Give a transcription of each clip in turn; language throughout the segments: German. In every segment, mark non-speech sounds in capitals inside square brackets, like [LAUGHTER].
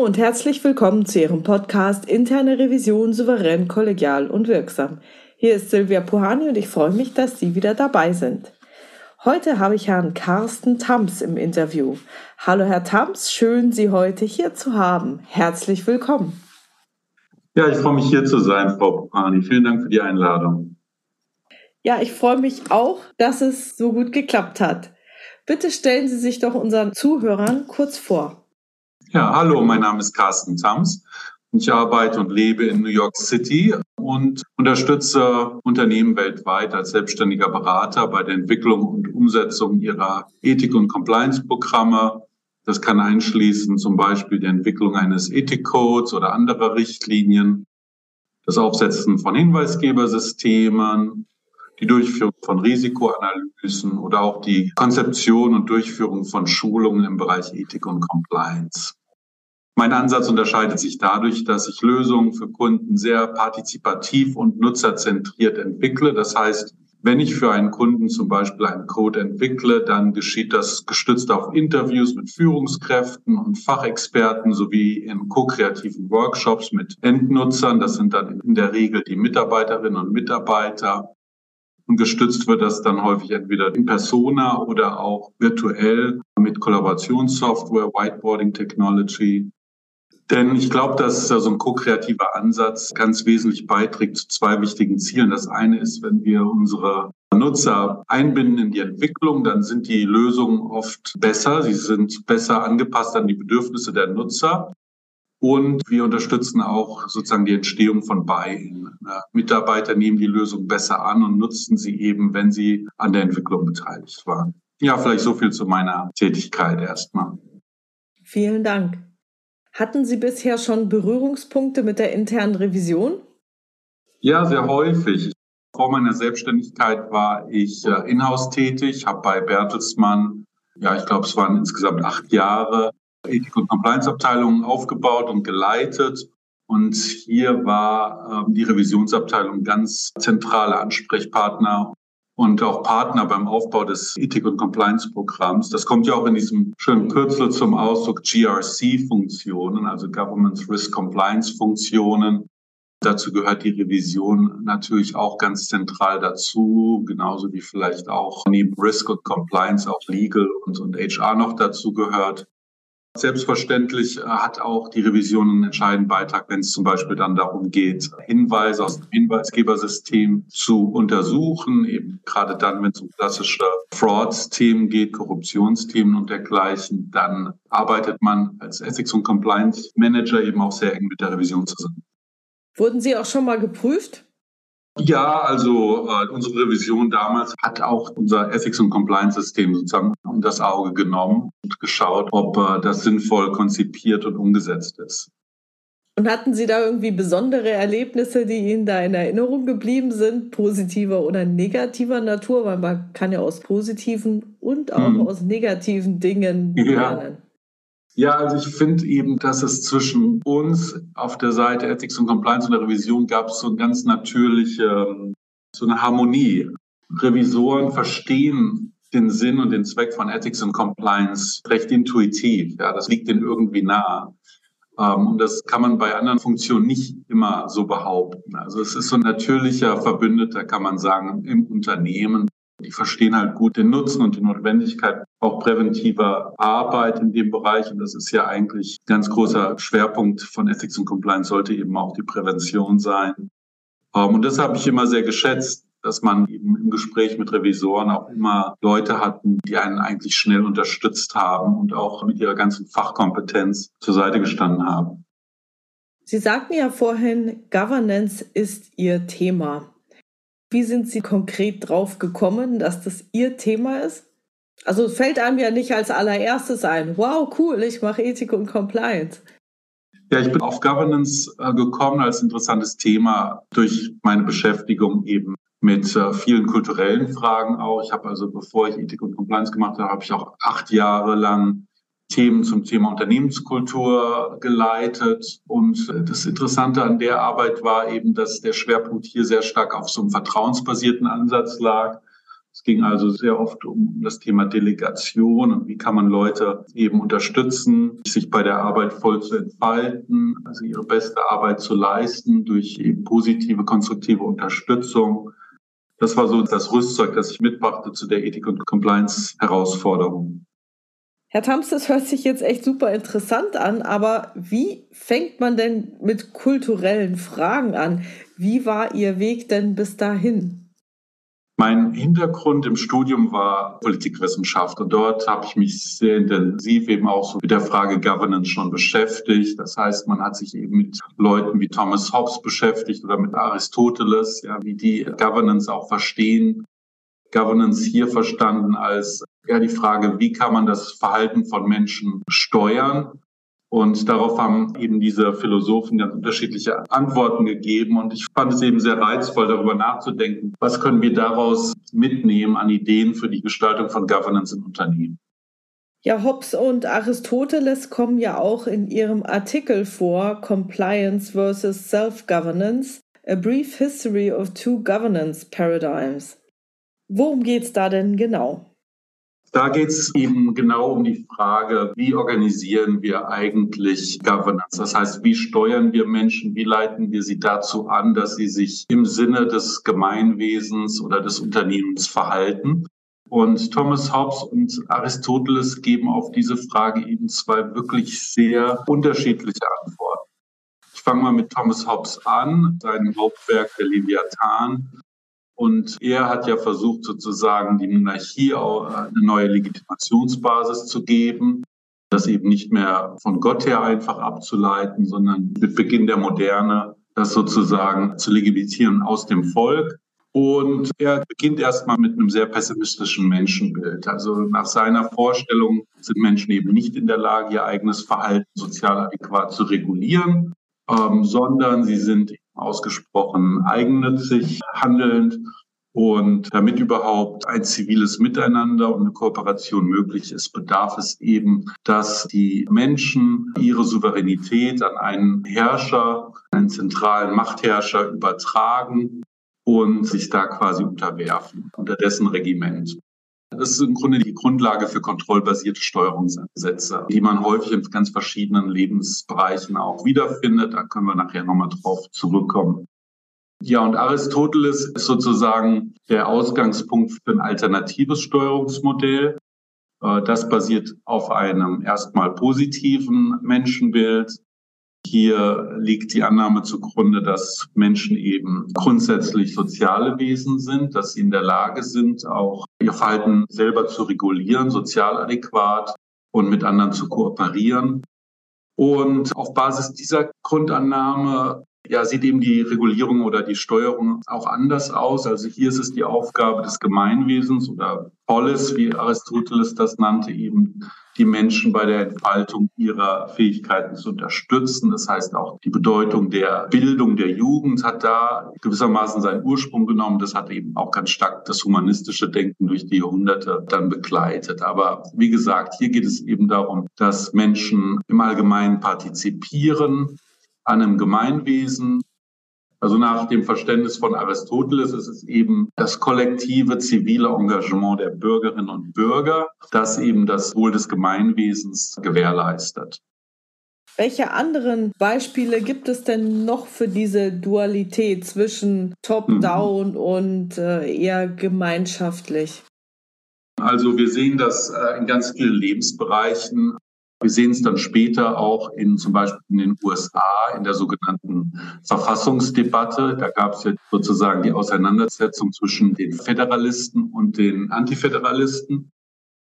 Hallo und herzlich willkommen zu Ihrem Podcast Interne Revision souverän, kollegial und wirksam. Hier ist Silvia Puhani und ich freue mich, dass Sie wieder dabei sind. Heute habe ich Herrn Carsten Tams im Interview. Hallo Herr Tams, schön Sie heute hier zu haben. Herzlich willkommen. Ja, ich freue mich hier zu sein, Frau Puhani. Vielen Dank für die Einladung. Ja, ich freue mich auch, dass es so gut geklappt hat. Bitte stellen Sie sich doch unseren Zuhörern kurz vor. Ja, hallo, mein Name ist Carsten Tams. Ich arbeite und lebe in New York City und unterstütze Unternehmen weltweit als selbstständiger Berater bei der Entwicklung und Umsetzung ihrer Ethik- und Compliance-Programme. Das kann einschließen zum Beispiel die Entwicklung eines Ethikcodes oder anderer Richtlinien, das Aufsetzen von Hinweisgebersystemen, die Durchführung von Risikoanalysen oder auch die Konzeption und Durchführung von Schulungen im Bereich Ethik und Compliance. Mein Ansatz unterscheidet sich dadurch, dass ich Lösungen für Kunden sehr partizipativ und nutzerzentriert entwickle. Das heißt, wenn ich für einen Kunden zum Beispiel einen Code entwickle, dann geschieht das gestützt auf Interviews mit Führungskräften und Fachexperten sowie in ko-kreativen Workshops mit Endnutzern. Das sind dann in der Regel die Mitarbeiterinnen und Mitarbeiter. Und gestützt wird das dann häufig entweder in Persona oder auch virtuell mit Kollaborationssoftware, Whiteboarding Technology denn ich glaube, dass so ein ko-kreativer Ansatz ganz wesentlich beiträgt zu zwei wichtigen Zielen. Das eine ist, wenn wir unsere Nutzer einbinden in die Entwicklung, dann sind die Lösungen oft besser. Sie sind besser angepasst an die Bedürfnisse der Nutzer. Und wir unterstützen auch sozusagen die Entstehung von Buy-in. Mitarbeiter nehmen die Lösung besser an und nutzen sie eben, wenn sie an der Entwicklung beteiligt waren. Ja, vielleicht so viel zu meiner Tätigkeit erstmal. Vielen Dank. Hatten Sie bisher schon Berührungspunkte mit der internen Revision? Ja, sehr häufig. Vor meiner Selbstständigkeit war ich äh, in-house tätig, habe bei Bertelsmann, ja, ich glaube, es waren insgesamt acht Jahre, Ethik- und Compliance-Abteilungen aufgebaut und geleitet. Und hier war ähm, die Revisionsabteilung ganz zentrale Ansprechpartner und auch Partner beim Aufbau des Ethik- und Compliance-Programms. Das kommt ja auch in diesem schönen Kürzel zum Ausdruck GRC-Funktionen, also Government Risk Compliance-Funktionen. Dazu gehört die Revision natürlich auch ganz zentral dazu, genauso wie vielleicht auch neben Risk und Compliance auch Legal und, und HR noch dazu gehört. Selbstverständlich äh, hat auch die Revision einen entscheidenden Beitrag, wenn es zum Beispiel dann darum geht, Hinweise aus dem Hinweisgebersystem zu untersuchen, eben gerade dann, wenn es um klassische Frauds-Themen geht, Korruptionsthemen und dergleichen, dann arbeitet man als Ethics- und Compliance Manager eben auch sehr eng mit der Revision zusammen. Wurden Sie auch schon mal geprüft? Ja, also äh, unsere Revision damals hat auch unser Ethics- und Compliance-System sozusagen um das Auge genommen und geschaut, ob äh, das sinnvoll konzipiert und umgesetzt ist. Und hatten Sie da irgendwie besondere Erlebnisse, die Ihnen da in Erinnerung geblieben sind, positiver oder negativer Natur? Weil man kann ja aus positiven und auch hm. aus negativen Dingen lernen. Ja. Ja, also ich finde eben, dass es zwischen uns auf der Seite Ethics und Compliance und der Revision gab es so eine ganz natürliche, so eine Harmonie. Revisoren verstehen den Sinn und den Zweck von Ethics und Compliance recht intuitiv. Ja, das liegt ihnen irgendwie nah. Ähm, und das kann man bei anderen Funktionen nicht immer so behaupten. Also es ist so ein natürlicher Verbündeter, kann man sagen, im Unternehmen. Die verstehen halt gut den Nutzen und die Notwendigkeit auch präventiver Arbeit in dem Bereich. Und das ist ja eigentlich ein ganz großer Schwerpunkt von Ethics und Compliance, sollte eben auch die Prävention sein. Ähm, und das habe ich immer sehr geschätzt, dass man eben im Gespräch mit Revisoren auch immer Leute hatten, die einen eigentlich schnell unterstützt haben und auch mit ihrer ganzen Fachkompetenz zur Seite gestanden haben. Sie sagten ja vorhin, Governance ist Ihr Thema. Wie sind Sie konkret drauf gekommen, dass das Ihr Thema ist? Also fällt einem ja nicht als allererstes ein, wow, cool, ich mache Ethik und Compliance. Ja, ich bin auf Governance äh, gekommen als interessantes Thema durch meine Beschäftigung eben mit äh, vielen kulturellen Fragen auch. Ich habe also, bevor ich Ethik und Compliance gemacht habe, habe ich auch acht Jahre lang Themen zum Thema Unternehmenskultur geleitet. Und das Interessante an der Arbeit war eben, dass der Schwerpunkt hier sehr stark auf so einem vertrauensbasierten Ansatz lag. Es ging also sehr oft um das Thema Delegation und wie kann man Leute eben unterstützen, sich bei der Arbeit voll zu entfalten, also ihre beste Arbeit zu leisten durch eben positive, konstruktive Unterstützung. Das war so das Rüstzeug, das ich mitbrachte zu der Ethik- und Compliance-Herausforderung. Herr Tams, das hört sich jetzt echt super interessant an, aber wie fängt man denn mit kulturellen Fragen an? Wie war Ihr Weg denn bis dahin? Mein Hintergrund im Studium war Politikwissenschaft und dort habe ich mich sehr intensiv eben auch so mit der Frage Governance schon beschäftigt. Das heißt, man hat sich eben mit Leuten wie Thomas Hobbes beschäftigt oder mit Aristoteles, ja, wie die Governance auch verstehen. Governance hier verstanden als ja die Frage, wie kann man das Verhalten von Menschen steuern und darauf haben eben diese Philosophen ganz unterschiedliche Antworten gegeben. Und ich fand es eben sehr reizvoll, darüber nachzudenken, was können wir daraus mitnehmen an Ideen für die Gestaltung von Governance in Unternehmen. Ja, Hobbes und Aristoteles kommen ja auch in ihrem Artikel vor, Compliance versus Self-Governance, A Brief History of Two Governance Paradigms. Worum geht es da denn genau? Da geht es eben genau um die Frage, wie organisieren wir eigentlich Governance? Das heißt, wie steuern wir Menschen, wie leiten wir sie dazu an, dass sie sich im Sinne des Gemeinwesens oder des Unternehmens verhalten? Und Thomas Hobbes und Aristoteles geben auf diese Frage eben zwei wirklich sehr unterschiedliche Antworten. Ich fange mal mit Thomas Hobbes an, sein Hauptwerk der Leviathan und er hat ja versucht, sozusagen die Monarchie auch eine neue Legitimationsbasis zu geben, das eben nicht mehr von Gott her einfach abzuleiten, sondern mit Beginn der Moderne das sozusagen zu legitimieren aus dem Volk. Und er beginnt erstmal mit einem sehr pessimistischen Menschenbild. Also nach seiner Vorstellung sind Menschen eben nicht in der Lage, ihr eigenes Verhalten sozial adäquat zu regulieren, ähm, sondern sie sind ausgesprochen eigennützig handelnd. Und damit überhaupt ein ziviles Miteinander und eine Kooperation möglich ist, bedarf es eben, dass die Menschen ihre Souveränität an einen Herrscher, einen zentralen Machtherrscher übertragen und sich da quasi unterwerfen unter dessen Regiment. Das ist im Grunde die Grundlage für kontrollbasierte Steuerungsansätze, die man häufig in ganz verschiedenen Lebensbereichen auch wiederfindet. Da können wir nachher nochmal drauf zurückkommen. Ja, und Aristoteles ist sozusagen der Ausgangspunkt für ein alternatives Steuerungsmodell. Äh, das basiert auf einem erstmal positiven Menschenbild, hier liegt die Annahme zugrunde, dass Menschen eben grundsätzlich soziale Wesen sind, dass sie in der Lage sind, auch ihr Verhalten selber zu regulieren, sozial adäquat und mit anderen zu kooperieren. Und auf Basis dieser Grundannahme ja, sieht eben die Regulierung oder die Steuerung auch anders aus. Also hier ist es die Aufgabe des Gemeinwesens oder Polis, wie Aristoteles das nannte, eben die Menschen bei der Entfaltung ihrer Fähigkeiten zu unterstützen. Das heißt auch die Bedeutung der Bildung der Jugend hat da gewissermaßen seinen Ursprung genommen. Das hat eben auch ganz stark das humanistische Denken durch die Jahrhunderte dann begleitet. Aber wie gesagt, hier geht es eben darum, dass Menschen im Allgemeinen partizipieren an einem Gemeinwesen, also nach dem Verständnis von Aristoteles ist es eben das kollektive zivile Engagement der Bürgerinnen und Bürger, das eben das Wohl des Gemeinwesens gewährleistet. Welche anderen Beispiele gibt es denn noch für diese Dualität zwischen Top-Down mhm. und äh, eher gemeinschaftlich? Also wir sehen das äh, in ganz vielen Lebensbereichen. Wir sehen es dann später auch in zum Beispiel in den USA in der sogenannten Verfassungsdebatte. Da gab es ja sozusagen die Auseinandersetzung zwischen den Föderalisten und den Antiföderalisten.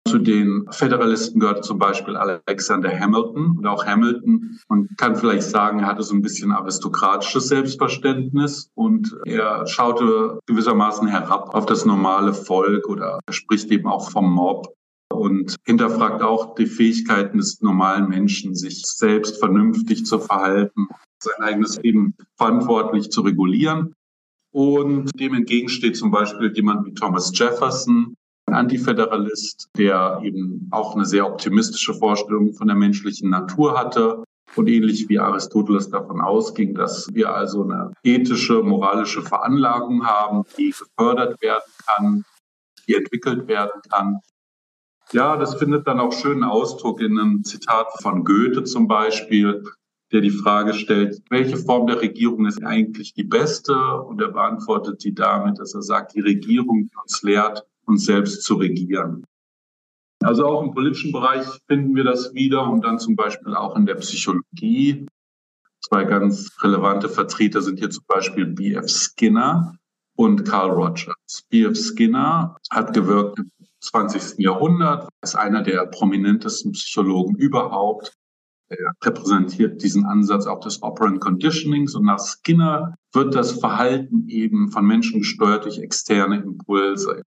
Zu den Föderalisten gehörte zum Beispiel Alexander Hamilton und auch Hamilton. Man kann vielleicht sagen, er hatte so ein bisschen aristokratisches Selbstverständnis und er schaute gewissermaßen herab auf das normale Volk oder er spricht eben auch vom Mob und hinterfragt auch die Fähigkeiten des normalen Menschen, sich selbst vernünftig zu verhalten, sein eigenes Leben verantwortlich zu regulieren. Und dem entgegensteht zum Beispiel jemand wie Thomas Jefferson, ein Antiföderalist, der eben auch eine sehr optimistische Vorstellung von der menschlichen Natur hatte und ähnlich wie Aristoteles davon ausging, dass wir also eine ethische, moralische Veranlagung haben, die gefördert werden kann, die entwickelt werden kann. Ja, das findet dann auch schönen Ausdruck in einem Zitat von Goethe zum Beispiel, der die Frage stellt, welche Form der Regierung ist eigentlich die beste? Und er beantwortet die damit, dass er sagt, die Regierung, die uns lehrt, uns selbst zu regieren. Also auch im politischen Bereich finden wir das wieder und dann zum Beispiel auch in der Psychologie. Zwei ganz relevante Vertreter sind hier zum Beispiel B.F. Skinner und Carl Rogers. B.F. Skinner hat gewirkt im 20. Jahrhundert, ist einer der prominentesten Psychologen überhaupt. Er repräsentiert diesen Ansatz auch des Operant Conditionings und nach Skinner wird das Verhalten eben von Menschen gesteuert durch externe Impulse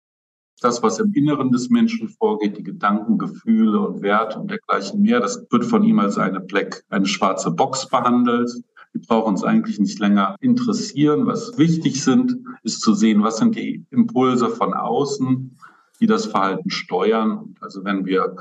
das, was im Inneren des Menschen vorgeht, die Gedanken, Gefühle und Werte und dergleichen mehr, das wird von ihm als eine Black, eine schwarze Box behandelt. Die brauchen uns eigentlich nicht länger interessieren. Was wichtig sind, ist zu sehen, was sind die Impulse von außen, die das Verhalten steuern. Also wenn wir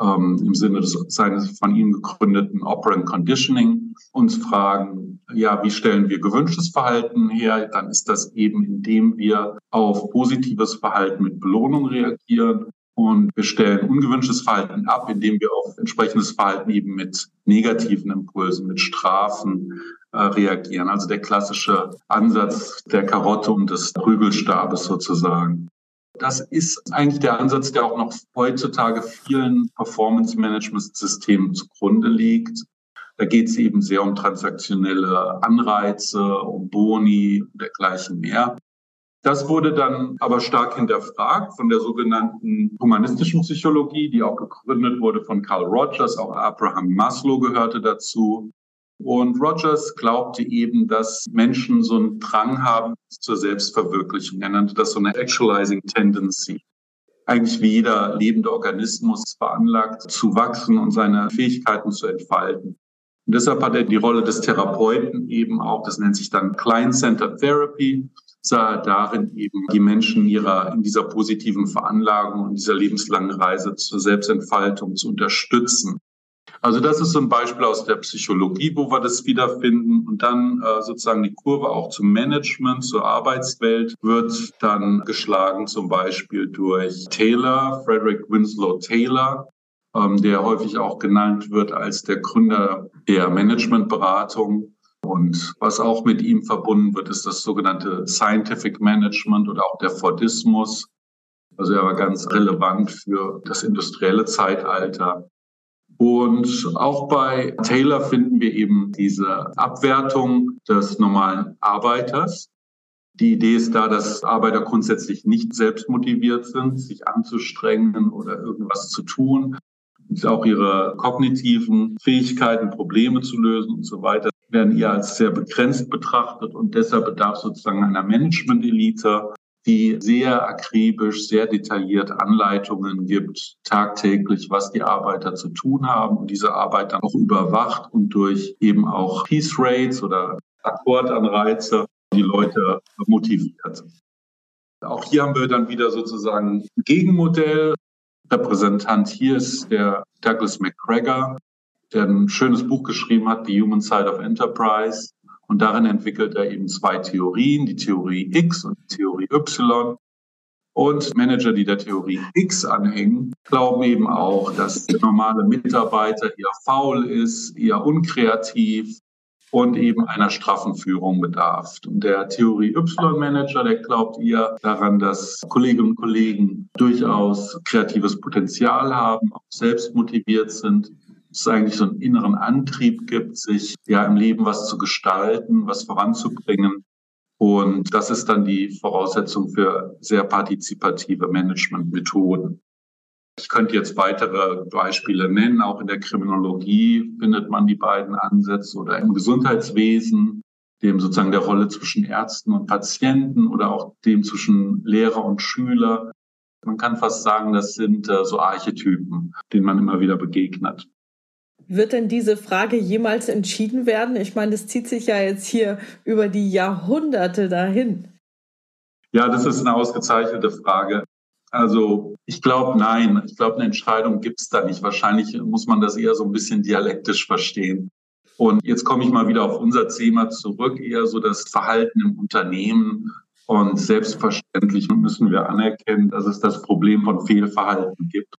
ähm, im Sinne des seines von ihm gegründeten Operant Conditioning uns fragen, ja, wie stellen wir gewünschtes Verhalten her? Dann ist das eben, indem wir auf positives Verhalten mit Belohnung reagieren. Und wir stellen ungewünschtes Verhalten ab, indem wir auf entsprechendes Verhalten eben mit negativen Impulsen, mit Strafen äh, reagieren. Also der klassische Ansatz der Karotte und des Prügelstabes sozusagen. Das ist eigentlich der Ansatz, der auch noch heutzutage vielen Performance-Management-Systemen zugrunde liegt. Da geht es eben sehr um transaktionelle Anreize, um Boni und dergleichen mehr. Das wurde dann aber stark hinterfragt von der sogenannten humanistischen Psychologie, die auch gegründet wurde von Carl Rogers. Auch Abraham Maslow gehörte dazu. Und Rogers glaubte eben, dass Menschen so einen Drang haben zur Selbstverwirklichung. Er nannte das so eine Actualizing Tendency. Eigentlich wie jeder lebende Organismus veranlagt zu wachsen und seine Fähigkeiten zu entfalten. Und deshalb hat er die Rolle des Therapeuten eben auch, das nennt sich dann Client-Centered Therapy, sah er darin eben die Menschen ihrer, in dieser positiven Veranlagung und dieser lebenslangen Reise zur Selbstentfaltung zu unterstützen. Also das ist so ein Beispiel aus der Psychologie, wo wir das wiederfinden. Und dann äh, sozusagen die Kurve auch zum Management, zur Arbeitswelt wird dann geschlagen, zum Beispiel durch Taylor, Frederick Winslow Taylor, ähm, der häufig auch genannt wird als der Gründer der Managementberatung. Und was auch mit ihm verbunden wird, ist das sogenannte Scientific Management oder auch der Fordismus. Also er war ganz relevant für das industrielle Zeitalter. Und auch bei Taylor finden wir eben diese Abwertung des normalen Arbeiters. Die Idee ist da, dass Arbeiter grundsätzlich nicht selbst motiviert sind, sich anzustrengen oder irgendwas zu tun. Auch ihre kognitiven Fähigkeiten, Probleme zu lösen und so weiter, werden eher als sehr begrenzt betrachtet und deshalb bedarf sozusagen einer Management-Elite, die sehr akribisch, sehr detailliert Anleitungen gibt, tagtäglich, was die Arbeiter zu tun haben und diese Arbeit dann auch überwacht und durch eben auch Peace Rates oder Akkordanreize die Leute motiviert. Auch hier haben wir dann wieder sozusagen ein Gegenmodell. Repräsentant hier ist der Douglas McGregor, der ein schönes Buch geschrieben hat, The Human Side of Enterprise. Und darin entwickelt er eben zwei Theorien, die Theorie X und die Theorie Y. Und Manager, die der Theorie X anhängen, glauben eben auch, dass der normale Mitarbeiter eher faul ist, eher unkreativ und eben einer straffen Führung bedarf. Und der Theorie Y-Manager, der glaubt eher daran, dass Kolleginnen und Kollegen durchaus kreatives Potenzial haben, auch selbst motiviert sind es eigentlich so einen inneren Antrieb gibt, sich ja im Leben was zu gestalten, was voranzubringen. Und das ist dann die Voraussetzung für sehr partizipative Managementmethoden. Ich könnte jetzt weitere Beispiele nennen. Auch in der Kriminologie findet man die beiden Ansätze oder im Gesundheitswesen, dem sozusagen der Rolle zwischen Ärzten und Patienten oder auch dem zwischen Lehrer und Schüler. Man kann fast sagen, das sind äh, so Archetypen, denen man immer wieder begegnet. Wird denn diese Frage jemals entschieden werden? Ich meine, das zieht sich ja jetzt hier über die Jahrhunderte dahin. Ja, das ist eine ausgezeichnete Frage. Also ich glaube, nein. Ich glaube, eine Entscheidung gibt es da nicht. Wahrscheinlich muss man das eher so ein bisschen dialektisch verstehen. Und jetzt komme ich mal wieder auf unser Thema zurück, eher so das Verhalten im Unternehmen Und selbstverständlich müssen wir anerkennen, dass es das Problem von Fehlverhalten gibt.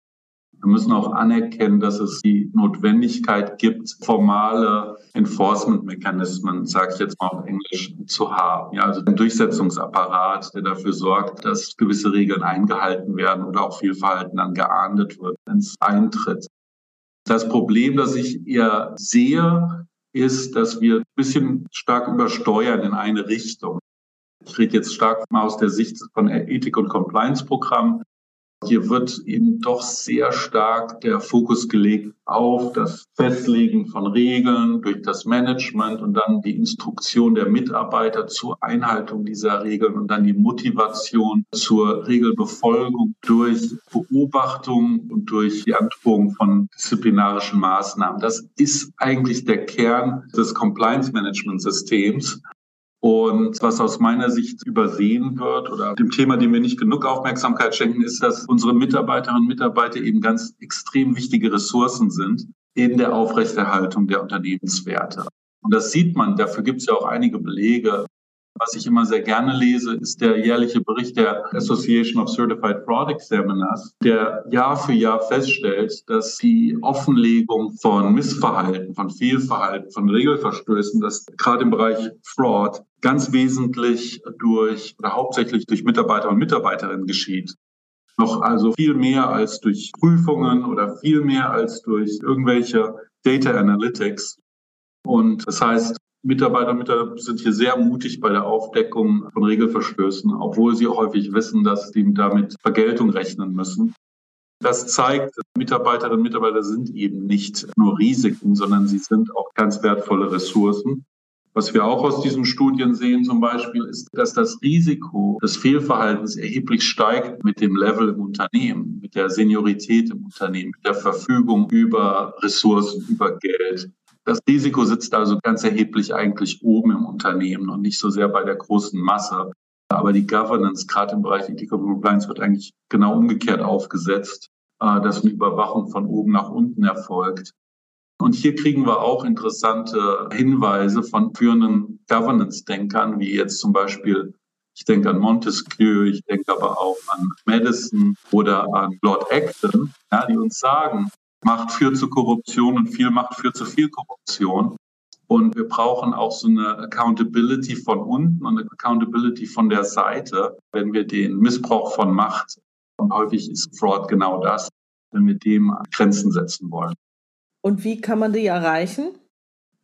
Wir müssen auch anerkennen, dass es die Notwendigkeit gibt, formale Enforcement-Mechanismen, sage ich jetzt mal auf Englisch, zu haben. Ja, also ein Durchsetzungsapparat, der dafür sorgt, dass gewisse Regeln eingehalten werden oder auch Fehlverhalten dann geahndet wird, wenn es eintritt. Das Problem, das ich eher sehe, ist, dass wir ein bisschen stark übersteuern in eine Richtung. Ich rede jetzt stark mal aus der Sicht von Ethik- und Compliance-Programmen. Hier wird eben doch sehr stark der Fokus gelegt auf das Festlegen von Regeln durch das Management und dann die Instruktion der Mitarbeiter zur Einhaltung dieser Regeln und dann die Motivation zur Regelbefolgung durch Beobachtung und durch die Androhung von disziplinarischen Maßnahmen. Das ist eigentlich der Kern des Compliance Management Systems. Und was aus meiner Sicht übersehen wird oder dem Thema, dem wir nicht genug Aufmerksamkeit schenken, ist, dass unsere Mitarbeiterinnen und Mitarbeiter eben ganz extrem wichtige Ressourcen sind in der Aufrechterhaltung der Unternehmenswerte. Und das sieht man, dafür gibt es ja auch einige Belege. Was ich immer sehr gerne lese, ist der jährliche Bericht der Association of Certified Fraud Examiners, der Jahr für Jahr feststellt, dass die Offenlegung von Missverhalten, von Fehlverhalten, von Regelverstößen, dass gerade im Bereich Fraud ganz wesentlich durch oder hauptsächlich durch Mitarbeiter und Mitarbeiterinnen geschieht noch also viel mehr als durch Prüfungen oder viel mehr als durch irgendwelche Data Analytics. Und das heißt, Mitarbeiter und Mitarbeiter sind hier sehr mutig bei der Aufdeckung von Regelverstößen, obwohl sie häufig wissen, dass sie damit Vergeltung rechnen müssen. Das zeigt, Mitarbeiterinnen und Mitarbeiter sind eben nicht nur Risiken, sondern sie sind auch ganz wertvolle Ressourcen. Was wir auch aus diesen Studien sehen zum Beispiel, ist, dass das Risiko des Fehlverhaltens erheblich steigt mit dem Level im Unternehmen, mit der Seniorität im Unternehmen, mit der Verfügung über Ressourcen, über Geld. Das Risiko sitzt also ganz erheblich eigentlich oben im Unternehmen und nicht so sehr bei der großen Masse. Aber die Governance, gerade im Bereich Ethical Compliance, wird eigentlich genau umgekehrt aufgesetzt, äh, dass eine Überwachung von oben nach unten erfolgt. Und hier kriegen wir auch interessante Hinweise von führenden Governance-Denkern, wie jetzt zum Beispiel, ich denke an Montesquieu, ich denke aber auch an Madison oder an Lord Acton, ja, die uns sagen, Macht führt zu Korruption und viel Macht führt zu viel Korruption. Und wir brauchen auch so eine Accountability von unten und eine Accountability von der Seite, wenn wir den Missbrauch von Macht, und häufig ist Fraud genau das, wenn wir dem Grenzen setzen wollen. Und wie kann man die erreichen?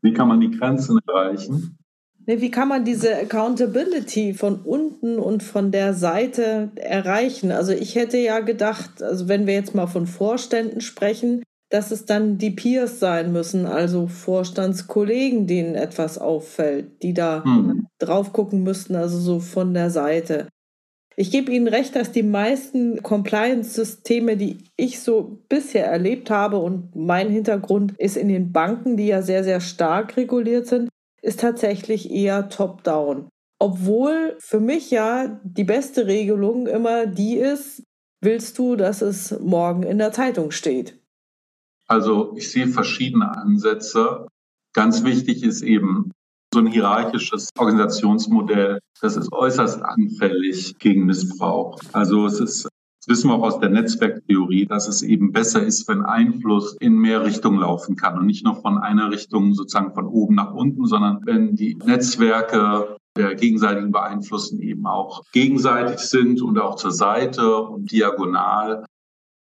Wie kann man die Grenzen erreichen? Wie kann man diese Accountability von unten und von der Seite erreichen? Also ich hätte ja gedacht, also wenn wir jetzt mal von Vorständen sprechen, dass es dann die Peers sein müssen, also Vorstandskollegen, denen etwas auffällt, die da mhm. drauf gucken müssten, also so von der Seite. Ich gebe Ihnen recht, dass die meisten Compliance-Systeme, die ich so bisher erlebt habe, und mein Hintergrund ist in den Banken, die ja sehr, sehr stark reguliert sind, ist tatsächlich eher top-down. Obwohl für mich ja die beste Regelung immer die ist, willst du, dass es morgen in der Zeitung steht? Also ich sehe verschiedene Ansätze. Ganz wichtig ist eben so ein hierarchisches Organisationsmodell. Das ist äußerst anfällig gegen Missbrauch. Also es ist das wissen wir auch aus der Netzwerktheorie, dass es eben besser ist, wenn Einfluss in mehr Richtungen laufen kann und nicht nur von einer Richtung sozusagen von oben nach unten, sondern wenn die Netzwerke der gegenseitigen Beeinflussen eben auch gegenseitig sind und auch zur Seite und diagonal.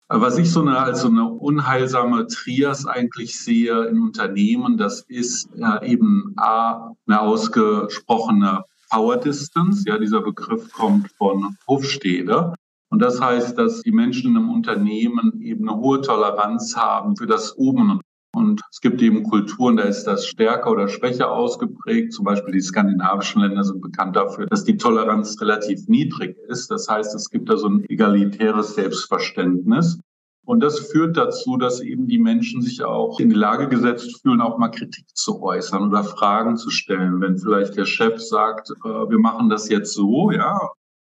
Was ich so eine, als so eine unheilsame Trias eigentlich sehe in Unternehmen, das ist ja eben A, eine ausgesprochene Power Distance. Ja, dieser Begriff kommt von Hofstede. Und das heißt, dass die Menschen im Unternehmen eben eine hohe Toleranz haben für das Oben. Und es gibt eben Kulturen, da ist das stärker oder schwächer ausgeprägt. Zum Beispiel die skandinavischen Länder sind bekannt dafür, dass die Toleranz relativ niedrig ist. Das heißt, es gibt da so ein egalitäres Selbstverständnis. Und das führt dazu, dass eben die Menschen sich auch in die Lage gesetzt fühlen, auch mal Kritik zu äußern oder Fragen zu stellen. Wenn vielleicht der Chef sagt, äh, wir machen das jetzt so, ja,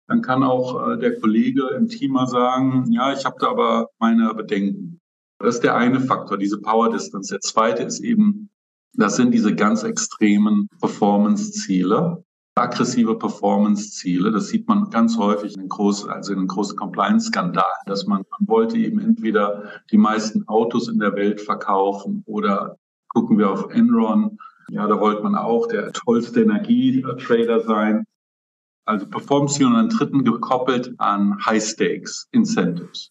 dann kann auch äh, der Kollege im Team mal sagen, ja, ich habe da aber meine Bedenken. Das ist der eine Faktor, diese Power Distance. Der zweite ist eben, das sind diese ganz extremen Performance-Ziele. aggressive Performance-Ziele. Das sieht man ganz häufig in großen, also in großen Compliance-Skandalen, dass man, man wollte eben entweder die meisten Autos in der Welt verkaufen oder gucken wir auf Enron. Ja, da wollte man auch der tollste Energietrader sein. Also Performance-Ziele und einen dritten gekoppelt an High-Stakes-Incentives.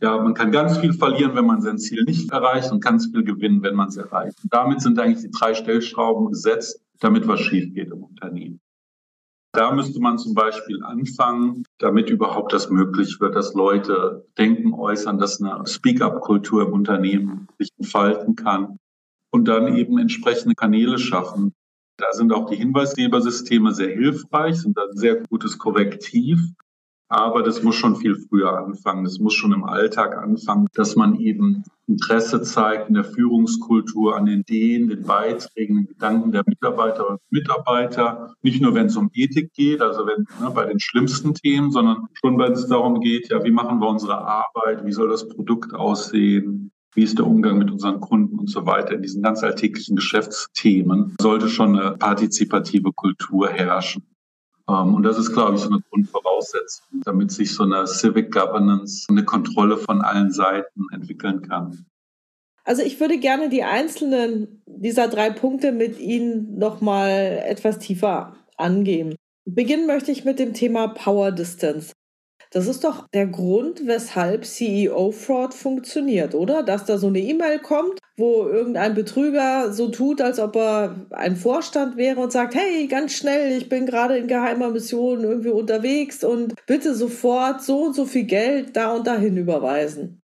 Ja, man kann ganz viel verlieren, wenn man sein Ziel nicht erreicht und ganz viel gewinnen, wenn man es erreicht. Und damit sind eigentlich die drei Stellschrauben gesetzt, damit was schief geht im Unternehmen. Da müsste man zum Beispiel anfangen, damit überhaupt das möglich wird, dass Leute Denken äußern, dass eine Speak-up-Kultur im Unternehmen sich entfalten kann und dann eben entsprechende Kanäle schaffen. Da sind auch die Hinweisgebersysteme sehr hilfreich, sind ein sehr gutes Korrektiv. Aber das muss schon viel früher anfangen. Das muss schon im Alltag anfangen, dass man eben Interesse zeigt in der Führungskultur an den Ideen, den Beiträgen, den Gedanken der Mitarbeiter und Mitarbeiter. Nicht nur, wenn es um Ethik geht, also wenn ne, bei den schlimmsten Themen, sondern schon, wenn es darum geht, ja, wie machen wir unsere Arbeit, wie soll das Produkt aussehen, wie ist der Umgang mit unseren Kunden und so weiter. In diesen ganz alltäglichen Geschäftsthemen sollte schon eine partizipative Kultur herrschen. Ähm, und das ist, glaube ich, so eine Grundvoraussetzung, damit sich so eine Civic Governance, eine Kontrolle von allen Seiten entwickeln kann. Also ich würde gerne die einzelnen dieser drei Punkte mit Ihnen nochmal etwas tiefer angehen. Beginnen möchte ich mit dem Thema Power Distance. Das ist doch der Grund, weshalb CEO-Fraud funktioniert, oder? Dass da so eine E-Mail kommt, wo irgendein Betrüger so tut, als ob er ein Vorstand wäre und sagt, hey, ganz schnell, ich bin gerade in geheimer Mission irgendwie unterwegs und bitte sofort so und so viel Geld da und dahin überweisen.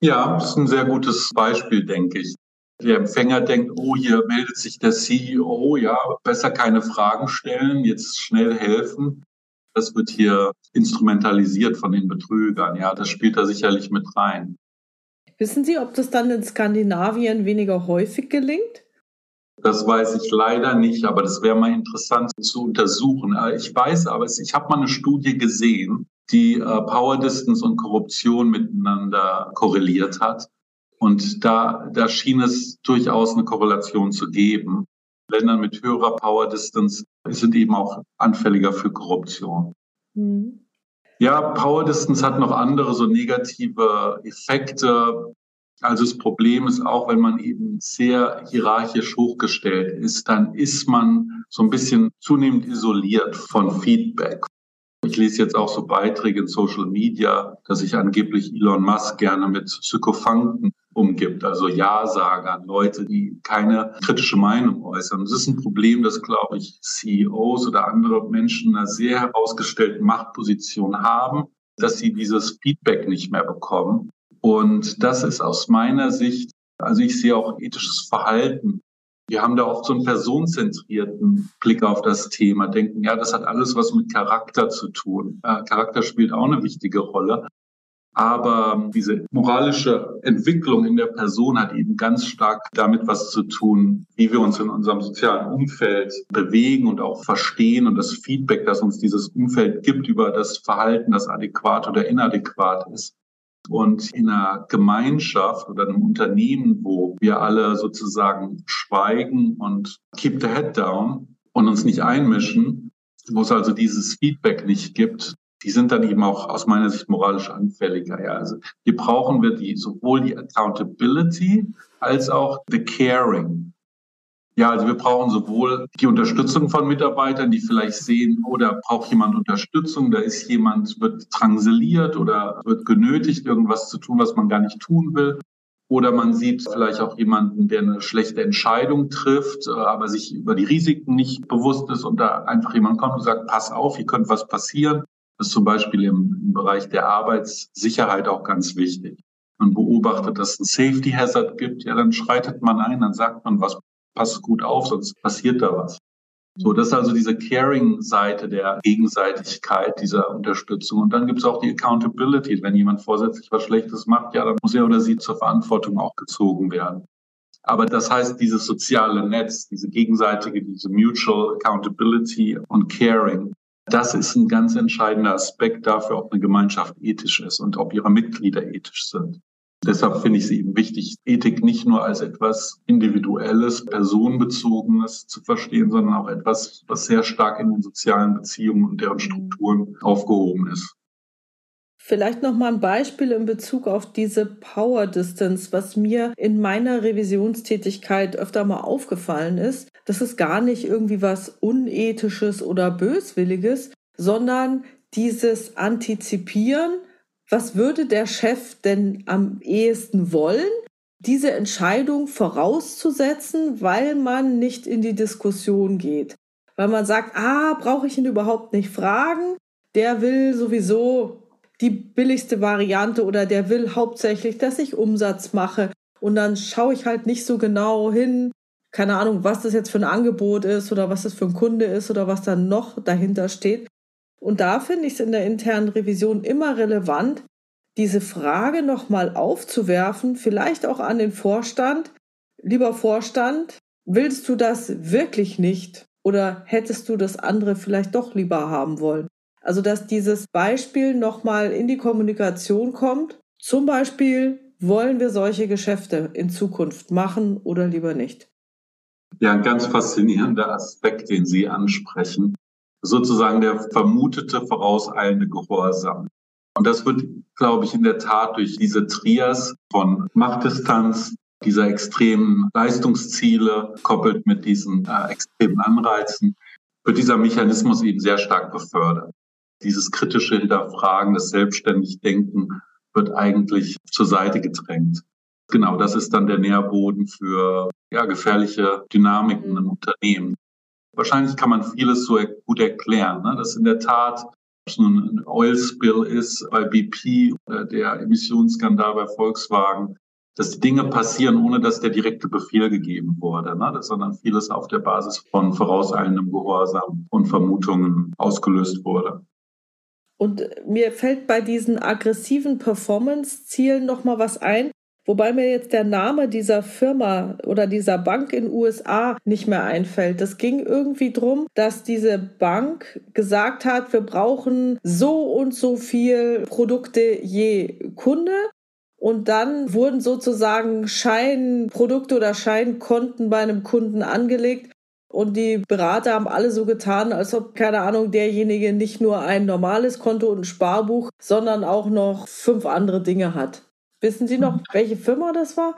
Ja, das ist ein sehr gutes Beispiel, denke ich. Der Empfänger denkt, oh, hier meldet sich der CEO, ja, besser keine Fragen stellen, jetzt schnell helfen das wird hier instrumentalisiert von den Betrügern. Ja, das spielt da sicherlich mit rein. Wissen Sie, ob das dann in Skandinavien weniger häufig gelingt? Das weiß ich leider nicht, aber das wäre mal interessant zu untersuchen. Äh, ich weiß aber, ich habe mal eine Studie gesehen, die äh, Power Distance und Korruption miteinander korreliert hat. Und da, da schien es durchaus eine Korrelation zu geben. Ländern mit höherer Power Distance sind eben auch anfälliger für Korruption. Mhm. Ja, Power Distance hat noch andere so negative Effekte. Also das Problem ist auch, wenn man eben sehr hierarchisch hochgestellt ist, dann ist man so ein bisschen zunehmend isoliert von Feedback. Ich lese jetzt auch so Beiträge in Social Media, dass sich angeblich Elon Musk gerne mit Sykofanten umgibt, also Ja-Sagern, Leute, die keine kritische Meinung äußern. Das ist ein Problem, das, glaube ich, CEOs oder andere Menschen in einer sehr herausgestellten Machtposition haben, dass sie dieses Feedback nicht mehr bekommen. Und das ist aus meiner Sicht, also ich sehe auch ethisches Verhalten. Wir haben da oft so einen personenzentrierten Blick auf das Thema, denken, ja, das hat alles was mit Charakter zu tun. Äh, Charakter spielt auch eine wichtige Rolle. Aber diese moralische Entwicklung in der Person hat eben ganz stark damit was zu tun, wie wir uns in unserem sozialen Umfeld bewegen und auch verstehen und das Feedback, das uns dieses Umfeld gibt über das Verhalten, das adäquat oder inadäquat ist. Und in einer Gemeinschaft oder einem Unternehmen, wo wir alle sozusagen schweigen und keep the head down und uns nicht einmischen, wo es also dieses Feedback nicht gibt, die sind dann eben auch aus meiner Sicht moralisch anfälliger. Ja. Also hier brauchen wir die, sowohl die Accountability als auch the Caring. Ja, also wir brauchen sowohl die Unterstützung von Mitarbeitern, die vielleicht sehen, oder oh, braucht jemand Unterstützung, da ist jemand, wird drangseliert oder wird genötigt, irgendwas zu tun, was man gar nicht tun will. Oder man sieht vielleicht auch jemanden, der eine schlechte Entscheidung trifft, äh, aber sich über die Risiken nicht bewusst ist und da einfach jemand kommt und sagt, pass auf, hier könnte was passieren. Das ist zum Beispiel im, im Bereich der Arbeitssicherheit auch ganz wichtig. Man beobachtet, dass es ein Safety Hazard gibt, ja, dann schreitet man ein, dann sagt man, was passt gut auf, sonst passiert da was. So, das ist also diese Caring-Seite der Gegenseitigkeit, dieser Unterstützung. Und dann gibt es auch die Accountability. Wenn jemand vorsätzlich was Schlechtes macht, ja, dann muss er oder sie zur Verantwortung auch gezogen werden. Aber das heißt, dieses soziale Netz, diese gegenseitige, diese Mutual Accountability und Caring, das ist ein ganz entscheidender Aspekt dafür, ob eine Gemeinschaft ethisch ist und ob ihre Mitglieder ethisch sind. Deshalb finde ich es eben wichtig, Ethik nicht nur als etwas Individuelles, Personenbezogenes zu verstehen, sondern auch etwas, was sehr stark in den sozialen Beziehungen und deren Strukturen aufgehoben ist. Vielleicht noch mal ein Beispiel in Bezug auf diese Power Distance, was mir in meiner Revisionstätigkeit öfter mal aufgefallen ist. Das ist gar nicht irgendwie was Unethisches oder Böswilliges, sondern dieses Antizipieren, was würde der Chef denn am ehesten wollen? Diese Entscheidung vorauszusetzen, weil man nicht in die Diskussion geht. Weil man sagt, ah, brauche ich ihn überhaupt nicht fragen? Der will sowieso die billigste Variante oder der will hauptsächlich, dass ich Umsatz mache. Und dann schaue ich halt nicht so genau hin, keine Ahnung, was das jetzt für ein Angebot ist oder was das für ein Kunde ist oder was dann noch dahinter steht. Und da finde ich es in der internen Revision immer relevant, diese Frage nochmal aufzuwerfen, vielleicht auch an den Vorstand. Lieber Vorstand, willst du das wirklich nicht oder hättest du das andere vielleicht doch lieber haben wollen? Also dass dieses Beispiel nochmal in die Kommunikation kommt. Zum Beispiel, wollen wir solche Geschäfte in Zukunft machen oder lieber nicht? Ja, ein ganz faszinierender Aspekt, den Sie ansprechen. Sozusagen der vermutete vorauseilende Gehorsam. Und das wird, glaube ich, in der Tat durch diese Trias von Machtdistanz, dieser extremen Leistungsziele, koppelt mit diesen äh, extremen Anreizen, wird dieser Mechanismus eben sehr stark befördert dieses kritische Hinterfragen, das selbstständig Denken wird eigentlich zur Seite gedrängt. Genau, das ist dann der Nährboden für ja, gefährliche Dynamiken im Unternehmen. Wahrscheinlich kann man vieles so gut erklären, ne? dass in der Tat nun ein Oil Spill ist bei BP oder der Emissionsskandal bei Volkswagen, dass die Dinge passieren, ohne dass der direkte Befehl gegeben wurde, ne? sondern vieles auf der Basis von vorauseilendem Gehorsam und Vermutungen ausgelöst wurde. Und mir fällt bei diesen aggressiven Performance-Zielen noch mal was ein, wobei mir jetzt der Name dieser Firma oder dieser Bank in USA nicht mehr einfällt. Das ging irgendwie drum, dass diese Bank gesagt hat, wir brauchen so und so viel Produkte je Kunde. Und dann wurden sozusagen Scheinprodukte oder Scheinkonten bei einem Kunden angelegt, und die Berater haben alle so getan, als ob, keine Ahnung, derjenige nicht nur ein normales Konto und ein Sparbuch, sondern auch noch fünf andere Dinge hat. Wissen Sie noch, welche Firma das war?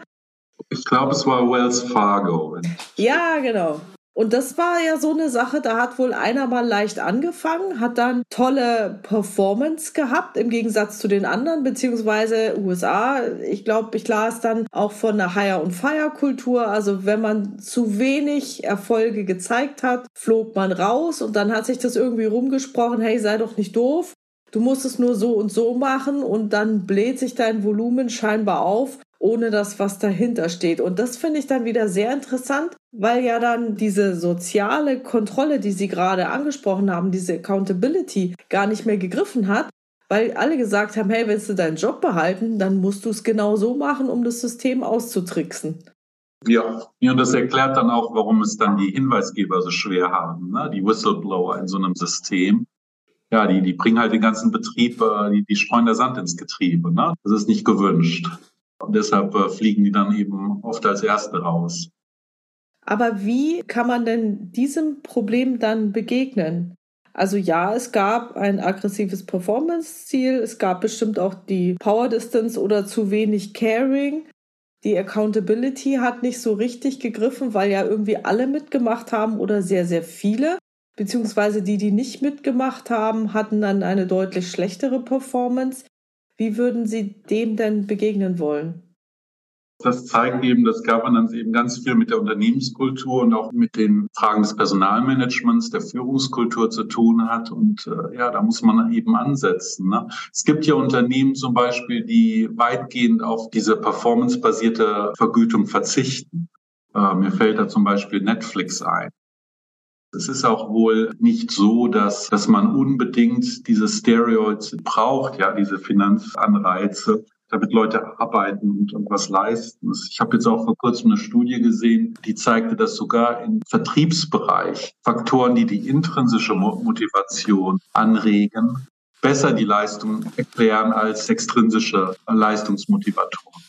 Ich glaube, es war Wells Fargo. Ja, genau. Und das war ja so eine Sache, da hat wohl einer mal leicht angefangen, hat dann tolle Performance gehabt im Gegensatz zu den anderen, beziehungsweise USA. Ich glaube, ich las dann auch von einer Hire- und Fire-Kultur. Also wenn man zu wenig Erfolge gezeigt hat, flog man raus und dann hat sich das irgendwie rumgesprochen, hey, sei doch nicht doof. Du musst es nur so und so machen und dann bläht sich dein Volumen scheinbar auf ohne das, was dahinter steht. Und das finde ich dann wieder sehr interessant, weil ja dann diese soziale Kontrolle, die Sie gerade angesprochen haben, diese Accountability gar nicht mehr gegriffen hat, weil alle gesagt haben, hey, willst du deinen Job behalten, dann musst du es genau so machen, um das System auszutricksen. Ja, und das erklärt dann auch, warum es dann die Hinweisgeber so schwer haben, ne? die Whistleblower in so einem System. Ja, die, die bringen halt den ganzen Betrieb, äh, die, die streuen der Sand ins Getriebe. Ne? Das ist nicht gewünscht. Und deshalb äh, fliegen die dann eben oft als Erste raus. Aber wie kann man denn diesem Problem dann begegnen? Also ja, es gab ein aggressives Performance-Ziel, es gab bestimmt auch die Power Distance oder zu wenig Caring. Die Accountability hat nicht so richtig gegriffen, weil ja irgendwie alle mitgemacht haben oder sehr, sehr viele. Beziehungsweise die, die nicht mitgemacht haben, hatten dann eine deutlich schlechtere Performance. Wie würden Sie dem denn begegnen wollen? Das zeigt eben, dass Governance eben ganz viel mit der Unternehmenskultur und auch mit den Fragen des Personalmanagements, der Führungskultur zu tun hat. Und äh, ja, da muss man eben ansetzen. Ne? Es gibt ja Unternehmen zum Beispiel, die weitgehend auf diese performancebasierte Vergütung verzichten. Äh, mir fällt da zum Beispiel Netflix ein. Es ist auch wohl nicht so, dass, dass man unbedingt diese Steroids braucht, ja, diese Finanzanreize, damit Leute arbeiten und, und was leisten. Ich habe jetzt auch vor kurzem eine Studie gesehen, die zeigte, dass sogar im Vertriebsbereich Faktoren, die die intrinsische Motivation anregen, besser die Leistung erklären als extrinsische Leistungsmotivatoren.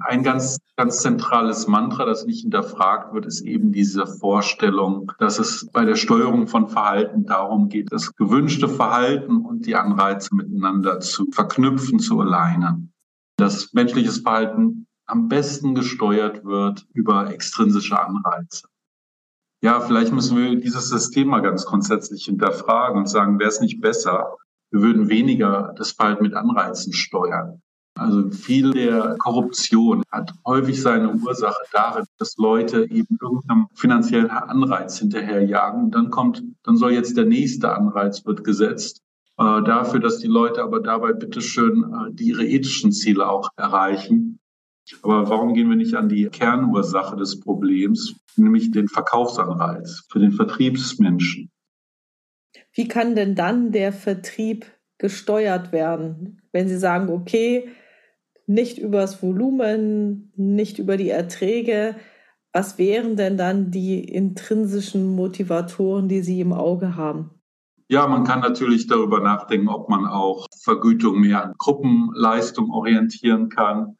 Ein ganz, ganz zentrales Mantra, das nicht hinterfragt wird, ist eben diese Vorstellung, dass es bei der Steuerung von Verhalten darum geht, das gewünschte Verhalten und die Anreize miteinander zu verknüpfen, zu alignen. Dass menschliches Verhalten am besten gesteuert wird über extrinsische Anreize. Ja, vielleicht müssen wir dieses System mal ganz grundsätzlich hinterfragen und sagen, wäre es nicht besser, wir würden weniger das Verhalten mit Anreizen steuern. Also viel der Korruption hat häufig seine Ursache darin, dass Leute eben irgendeinem finanziellen Anreiz hinterherjagen. Und dann kommt, dann soll jetzt der nächste Anreiz wird gesetzt äh, dafür, dass die Leute aber dabei bitteschön äh, ihre ethischen Ziele auch erreichen. Aber warum gehen wir nicht an die Kernursache des Problems, nämlich den Verkaufsanreiz für den Vertriebsmenschen? Wie kann denn dann der Vertrieb gesteuert werden, wenn Sie sagen, okay, nicht übers Volumen, nicht über die Erträge. Was wären denn dann die intrinsischen Motivatoren, die Sie im Auge haben? Ja, man kann natürlich darüber nachdenken, ob man auch Vergütung mehr an Gruppenleistung orientieren kann.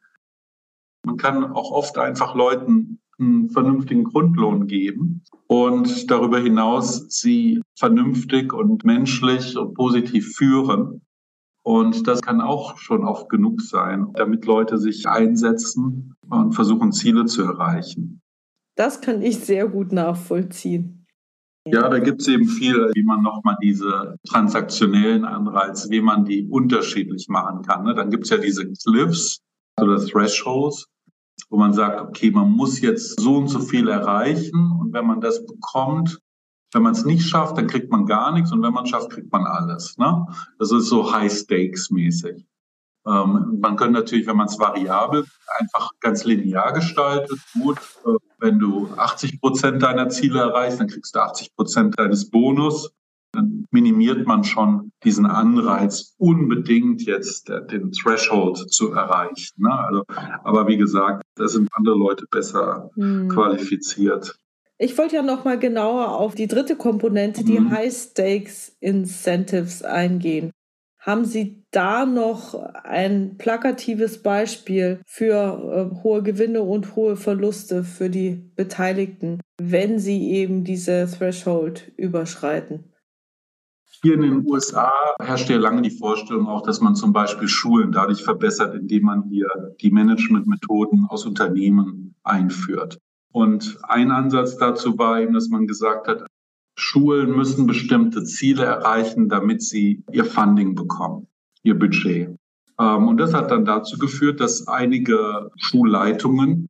Man kann auch oft einfach Leuten einen vernünftigen Grundlohn geben und darüber hinaus sie vernünftig und menschlich und positiv führen. Und das kann auch schon oft genug sein, damit Leute sich einsetzen und versuchen, Ziele zu erreichen. Das kann ich sehr gut nachvollziehen. Ja, da gibt es eben viel, wie man nochmal diese transaktionellen Anreize, wie man die unterschiedlich machen kann. Ne? Dann gibt es ja diese Cliffs oder Thresholds, wo man sagt, okay, man muss jetzt so und so viel erreichen und wenn man das bekommt, wenn man es nicht schafft, dann kriegt man gar nichts und wenn man es schafft, kriegt man alles. Ne? Das ist so High-Stakes-mäßig. Ähm, man könnte natürlich, wenn man es variabel einfach ganz linear gestaltet, gut, äh, wenn du 80 Prozent deiner Ziele erreichst, dann kriegst du 80 Prozent deines Bonus. Dann minimiert man schon diesen Anreiz, unbedingt jetzt den Threshold zu erreichen. Ne? Also, aber wie gesagt, da sind andere Leute besser hm. qualifiziert. Ich wollte ja noch mal genauer auf die dritte Komponente, die mhm. High Stakes Incentives eingehen. Haben Sie da noch ein plakatives Beispiel für äh, hohe Gewinne und hohe Verluste für die Beteiligten, wenn sie eben diese Threshold überschreiten? Hier in den USA herrscht ja lange die Vorstellung auch, dass man zum Beispiel Schulen dadurch verbessert, indem man hier die Managementmethoden aus Unternehmen einführt. Und ein Ansatz dazu war eben, dass man gesagt hat, Schulen müssen bestimmte Ziele erreichen, damit sie ihr Funding bekommen, ihr Budget. Ähm, und das hat dann dazu geführt, dass einige Schulleitungen,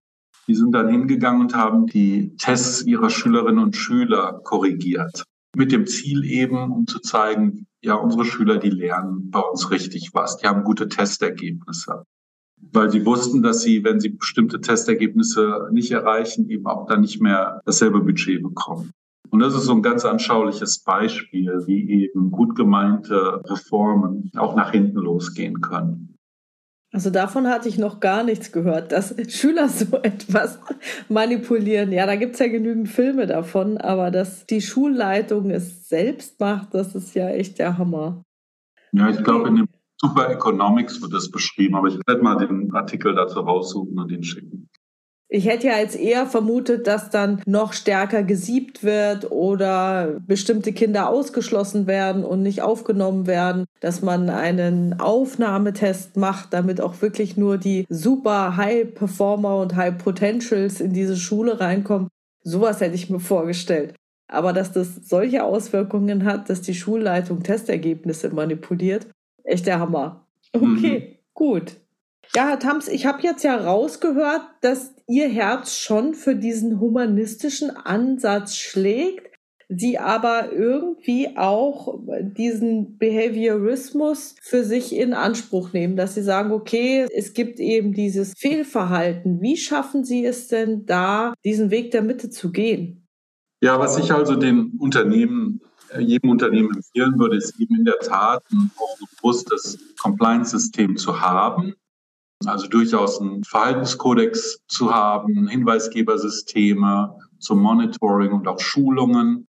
die sind dann hingegangen und haben die Tests ihrer Schülerinnen und Schüler korrigiert. Mit dem Ziel eben, um zu zeigen, ja, unsere Schüler, die lernen bei uns richtig was. Die haben gute Testergebnisse weil sie wussten, dass sie, wenn sie bestimmte Testergebnisse nicht erreichen, eben auch dann nicht mehr dasselbe Budget bekommen. Und das ist so ein ganz anschauliches Beispiel, wie eben gut gemeinte Reformen auch nach hinten losgehen können. Also davon hatte ich noch gar nichts gehört, dass [LAUGHS] Schüler so etwas manipulieren. Ja, da gibt es ja genügend Filme davon, aber dass die Schulleitung es selbst macht, das ist ja echt der Hammer. Ja, ich glaube, in dem Super Economics wird das beschrieben, aber ich werde mal den Artikel dazu raussuchen und den schicken. Ich hätte ja jetzt eher vermutet, dass dann noch stärker gesiebt wird oder bestimmte Kinder ausgeschlossen werden und nicht aufgenommen werden, dass man einen Aufnahmetest macht, damit auch wirklich nur die super High Performer und High Potentials in diese Schule reinkommen. Sowas hätte ich mir vorgestellt. Aber dass das solche Auswirkungen hat, dass die Schulleitung Testergebnisse manipuliert, Echt der Hammer. Okay, mhm. gut. Ja, Herr Tams, ich habe jetzt ja rausgehört, dass Ihr Herz schon für diesen humanistischen Ansatz schlägt, Sie aber irgendwie auch diesen Behaviorismus für sich in Anspruch nehmen, dass Sie sagen, okay, es gibt eben dieses Fehlverhalten. Wie schaffen Sie es denn da, diesen Weg der Mitte zu gehen? Ja, was ich also den Unternehmen jedem Unternehmen empfehlen würde, ist eben in der Tat ein robustes Compliance-System zu haben. Also durchaus einen Verhaltenskodex zu haben, Hinweisgebersysteme zum Monitoring und auch Schulungen,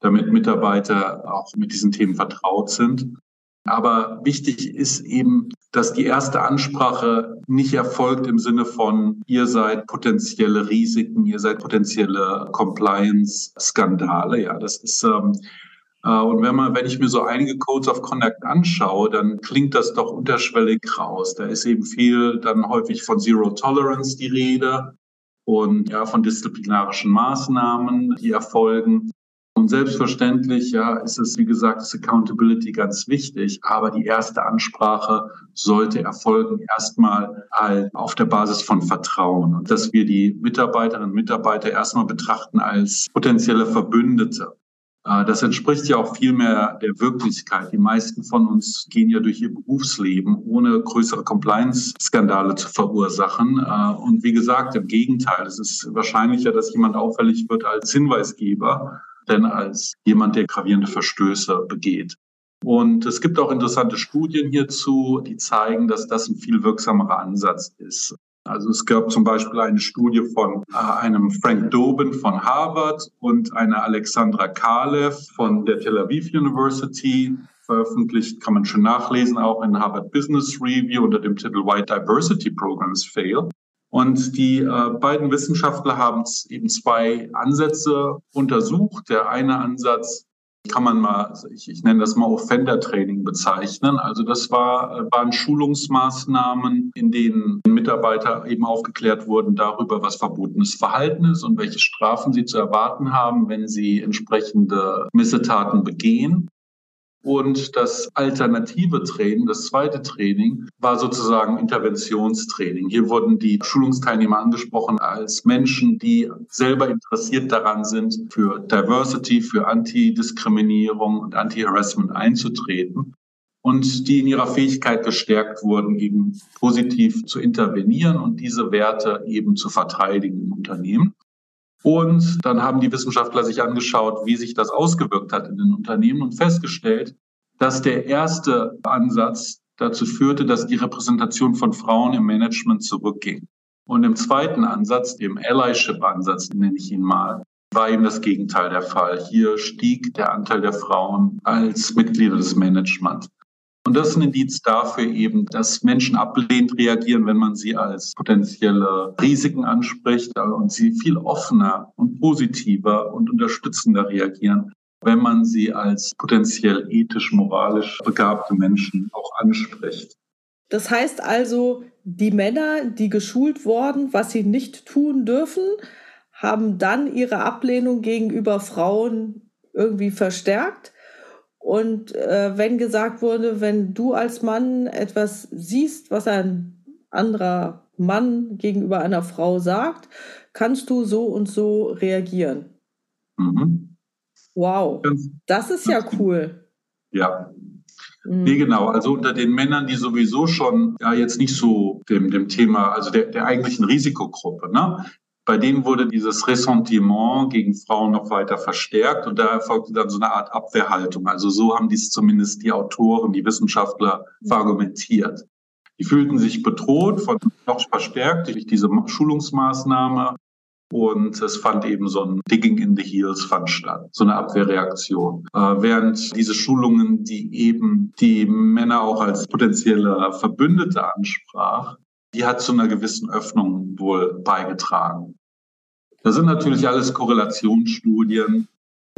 damit Mitarbeiter auch mit diesen Themen vertraut sind. Aber wichtig ist eben, dass die erste Ansprache nicht erfolgt im Sinne von, ihr seid potenzielle Risiken, ihr seid potenzielle Compliance-Skandale. Ja, das ist, ähm, äh, und wenn man, wenn ich mir so einige Codes of Conduct anschaue, dann klingt das doch unterschwellig raus. Da ist eben viel dann häufig von Zero Tolerance die Rede und ja, von disziplinarischen Maßnahmen, die erfolgen. Und selbstverständlich, ja, ist es, wie gesagt, ist Accountability ganz wichtig. Aber die erste Ansprache sollte erfolgen erstmal halt auf der Basis von Vertrauen und dass wir die Mitarbeiterinnen und Mitarbeiter erstmal betrachten als potenzielle Verbündete. Äh, das entspricht ja auch viel mehr der Wirklichkeit. Die meisten von uns gehen ja durch ihr Berufsleben, ohne größere Compliance-Skandale zu verursachen. Äh, und wie gesagt, im Gegenteil, es ist wahrscheinlicher, dass jemand auffällig wird als Hinweisgeber, denn als jemand, der gravierende Verstöße begeht. Und es gibt auch interessante Studien hierzu, die zeigen, dass das ein viel wirksamerer Ansatz ist. Also es gab zum Beispiel eine Studie von äh, einem Frank Doben von Harvard und einer Alexandra Kalev von der Tel Aviv University. Veröffentlicht kann man schon nachlesen, auch in Harvard Business Review unter dem Titel Why Diversity Programs Fail. Und die äh, beiden Wissenschaftler haben eben zwei Ansätze untersucht. Der eine Ansatz kann man mal, also ich, ich nenne das mal Offender-Training bezeichnen. Also das war, äh, waren Schulungsmaßnahmen, in denen Mitarbeiter eben aufgeklärt wurden darüber, was verbotenes Verhalten ist und welche Strafen sie zu erwarten haben, wenn sie entsprechende Missetaten begehen. Und das alternative Training, das zweite Training, war sozusagen Interventionstraining. Hier wurden die Schulungsteilnehmer angesprochen als Menschen, die selber interessiert daran sind, für Diversity, für Antidiskriminierung und Anti-Harassment einzutreten und die in ihrer Fähigkeit gestärkt wurden, eben positiv zu intervenieren und diese Werte eben zu verteidigen im Unternehmen. Und dann haben die Wissenschaftler sich angeschaut, wie sich das ausgewirkt hat in den Unternehmen und festgestellt, dass der erste Ansatz dazu führte, dass die Repräsentation von Frauen im Management zurückging. Und im zweiten Ansatz, dem Allyship-Ansatz nenne ich ihn mal, war eben das Gegenteil der Fall. Hier stieg der Anteil der Frauen als Mitglieder des Management. Und das ist ein Indiz dafür eben, dass Menschen ablehnt reagieren, wenn man sie als potenzielle Risiken anspricht und sie viel offener und positiver und unterstützender reagieren, wenn man sie als potenziell ethisch, moralisch begabte Menschen auch anspricht. Das heißt also, die Männer, die geschult wurden, was sie nicht tun dürfen, haben dann ihre Ablehnung gegenüber Frauen irgendwie verstärkt und äh, wenn gesagt wurde, wenn du als Mann etwas siehst, was ein anderer Mann gegenüber einer Frau sagt, kannst du so und so reagieren. Mhm. Wow, das ist ja cool. Ja. Mhm. Nee, genau. Also unter den Männern, die sowieso schon ja jetzt nicht so dem, dem Thema, also der, der eigentlichen Risikogruppe, ne, bei denen wurde dieses Ressentiment gegen Frauen noch weiter verstärkt und da erfolgte dann so eine Art Abwehrhaltung. Also so haben dies zumindest die Autoren, die Wissenschaftler verargumentiert. Die fühlten sich bedroht, von noch verstärkt durch diese Schulungsmaßnahme und es fand eben so ein Digging in the Heels fand statt, so eine Abwehrreaktion. Äh, während diese Schulungen, die eben die Männer auch als potenzielle Verbündete ansprach, die hat zu einer gewissen Öffnung wohl beigetragen. Das sind natürlich alles Korrelationsstudien.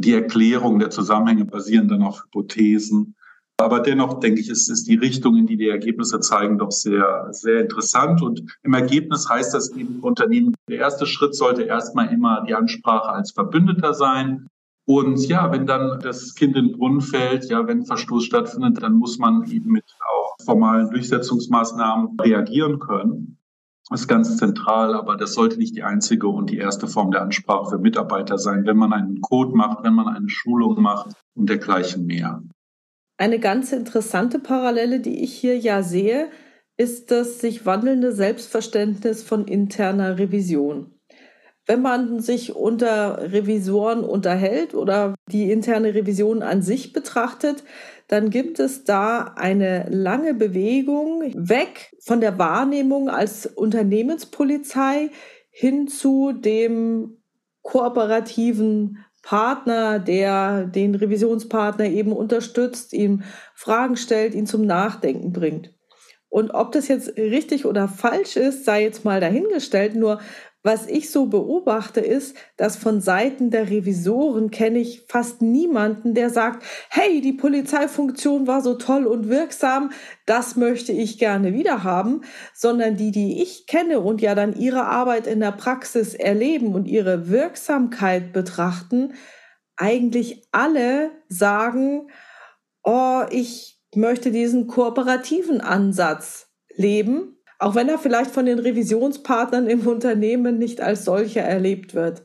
Die Erklärung der Zusammenhänge basieren dann auf Hypothesen. Aber dennoch denke ich, ist, ist die Richtung, in die die Ergebnisse zeigen, doch sehr, sehr interessant. Und im Ergebnis heißt das eben Unternehmen, der erste Schritt sollte erstmal immer die Ansprache als Verbündeter sein. Und ja, wenn dann das Kind in den Brunnen fällt, ja, wenn Verstoß stattfindet, dann muss man eben mit auch formalen Durchsetzungsmaßnahmen reagieren können. Das ist ganz zentral, aber das sollte nicht die einzige und die erste Form der Ansprache für Mitarbeiter sein, wenn man einen Code macht, wenn man eine Schulung macht und dergleichen mehr. Eine ganz interessante Parallele, die ich hier ja sehe, ist das sich wandelnde Selbstverständnis von interner Revision. Wenn man sich unter Revisoren unterhält oder die interne Revision an sich betrachtet, dann gibt es da eine lange Bewegung weg von der Wahrnehmung als Unternehmenspolizei hin zu dem kooperativen Partner, der den Revisionspartner eben unterstützt, ihm Fragen stellt, ihn zum Nachdenken bringt. Und ob das jetzt richtig oder falsch ist, sei jetzt mal dahingestellt. Nur was ich so beobachte, ist, dass von Seiten der Revisoren kenne ich fast niemanden, der sagt, hey, die Polizeifunktion war so toll und wirksam, das möchte ich gerne wieder haben, sondern die, die ich kenne und ja dann ihre Arbeit in der Praxis erleben und ihre Wirksamkeit betrachten, eigentlich alle sagen, oh, ich möchte diesen kooperativen Ansatz leben auch wenn er vielleicht von den Revisionspartnern im Unternehmen nicht als solcher erlebt wird.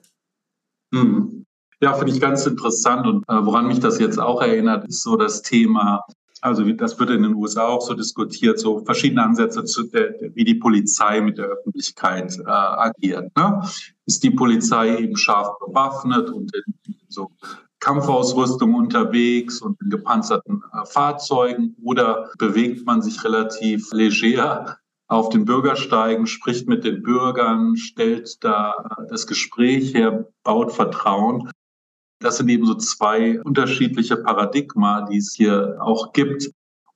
Hm. Ja, finde ich ganz interessant. Und äh, woran mich das jetzt auch erinnert, ist so das Thema, also das wird in den USA auch so diskutiert, so verschiedene Ansätze, zu der, wie die Polizei mit der Öffentlichkeit äh, agiert. Ne? Ist die Polizei eben scharf bewaffnet und in, so Kampfausrüstung unterwegs und in gepanzerten äh, Fahrzeugen oder bewegt man sich relativ leger auf den Bürgersteigen, spricht mit den Bürgern, stellt da das Gespräch her, baut Vertrauen. Das sind eben so zwei unterschiedliche Paradigma, die es hier auch gibt.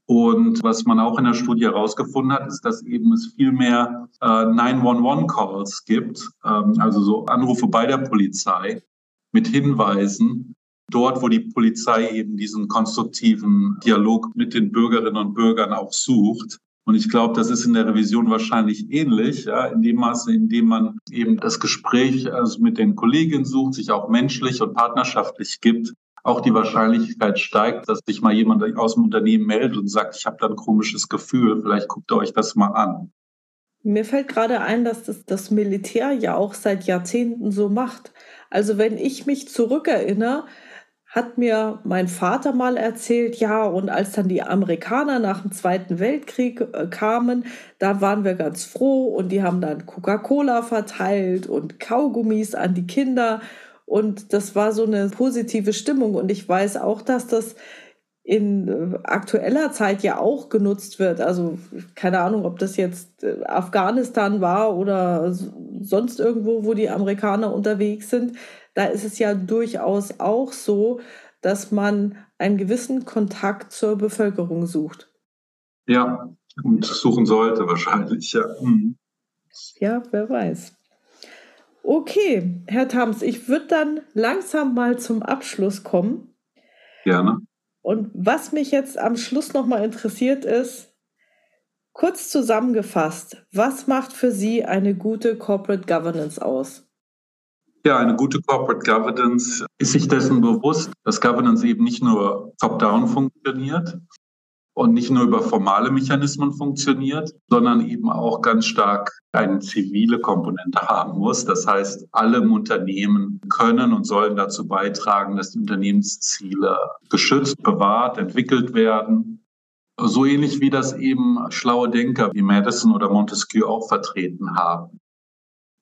Und was man auch in der Studie herausgefunden hat, ist, dass eben es viel mehr äh, 911-Calls gibt, ähm, also so Anrufe bei der Polizei mit Hinweisen, dort, wo die Polizei eben diesen konstruktiven Dialog mit den Bürgerinnen und Bürgern auch sucht. Und ich glaube, das ist in der Revision wahrscheinlich ähnlich, ja, in dem Maße, in dem man eben das Gespräch also mit den Kolleginnen sucht, sich auch menschlich und partnerschaftlich gibt, auch die Wahrscheinlichkeit steigt, dass sich mal jemand aus dem Unternehmen meldet und sagt, ich habe da ein komisches Gefühl, vielleicht guckt ihr euch das mal an. Mir fällt gerade ein, dass das, das Militär ja auch seit Jahrzehnten so macht. Also wenn ich mich zurückerinnere, hat mir mein Vater mal erzählt, ja, und als dann die Amerikaner nach dem Zweiten Weltkrieg äh, kamen, da waren wir ganz froh und die haben dann Coca-Cola verteilt und Kaugummis an die Kinder. Und das war so eine positive Stimmung. Und ich weiß auch, dass das in äh, aktueller Zeit ja auch genutzt wird. Also keine Ahnung, ob das jetzt äh, Afghanistan war oder sonst irgendwo, wo die Amerikaner unterwegs sind da ist es ja durchaus auch so, dass man einen gewissen Kontakt zur Bevölkerung sucht. Ja, und suchen sollte wahrscheinlich, ja. Mhm. Ja, wer weiß. Okay, Herr Thams, ich würde dann langsam mal zum Abschluss kommen. Gerne. Und was mich jetzt am Schluss nochmal interessiert ist, kurz zusammengefasst, was macht für Sie eine gute Corporate Governance aus? Ja, eine gute Corporate Governance ist sich dessen bewusst, dass Governance eben nicht nur top-down funktioniert und nicht nur über formale Mechanismen funktioniert, sondern eben auch ganz stark eine zivile Komponente haben muss. Das heißt, alle im Unternehmen können und sollen dazu beitragen, dass die Unternehmensziele geschützt, bewahrt, entwickelt werden. So ähnlich wie das eben schlaue Denker wie Madison oder Montesquieu auch vertreten haben.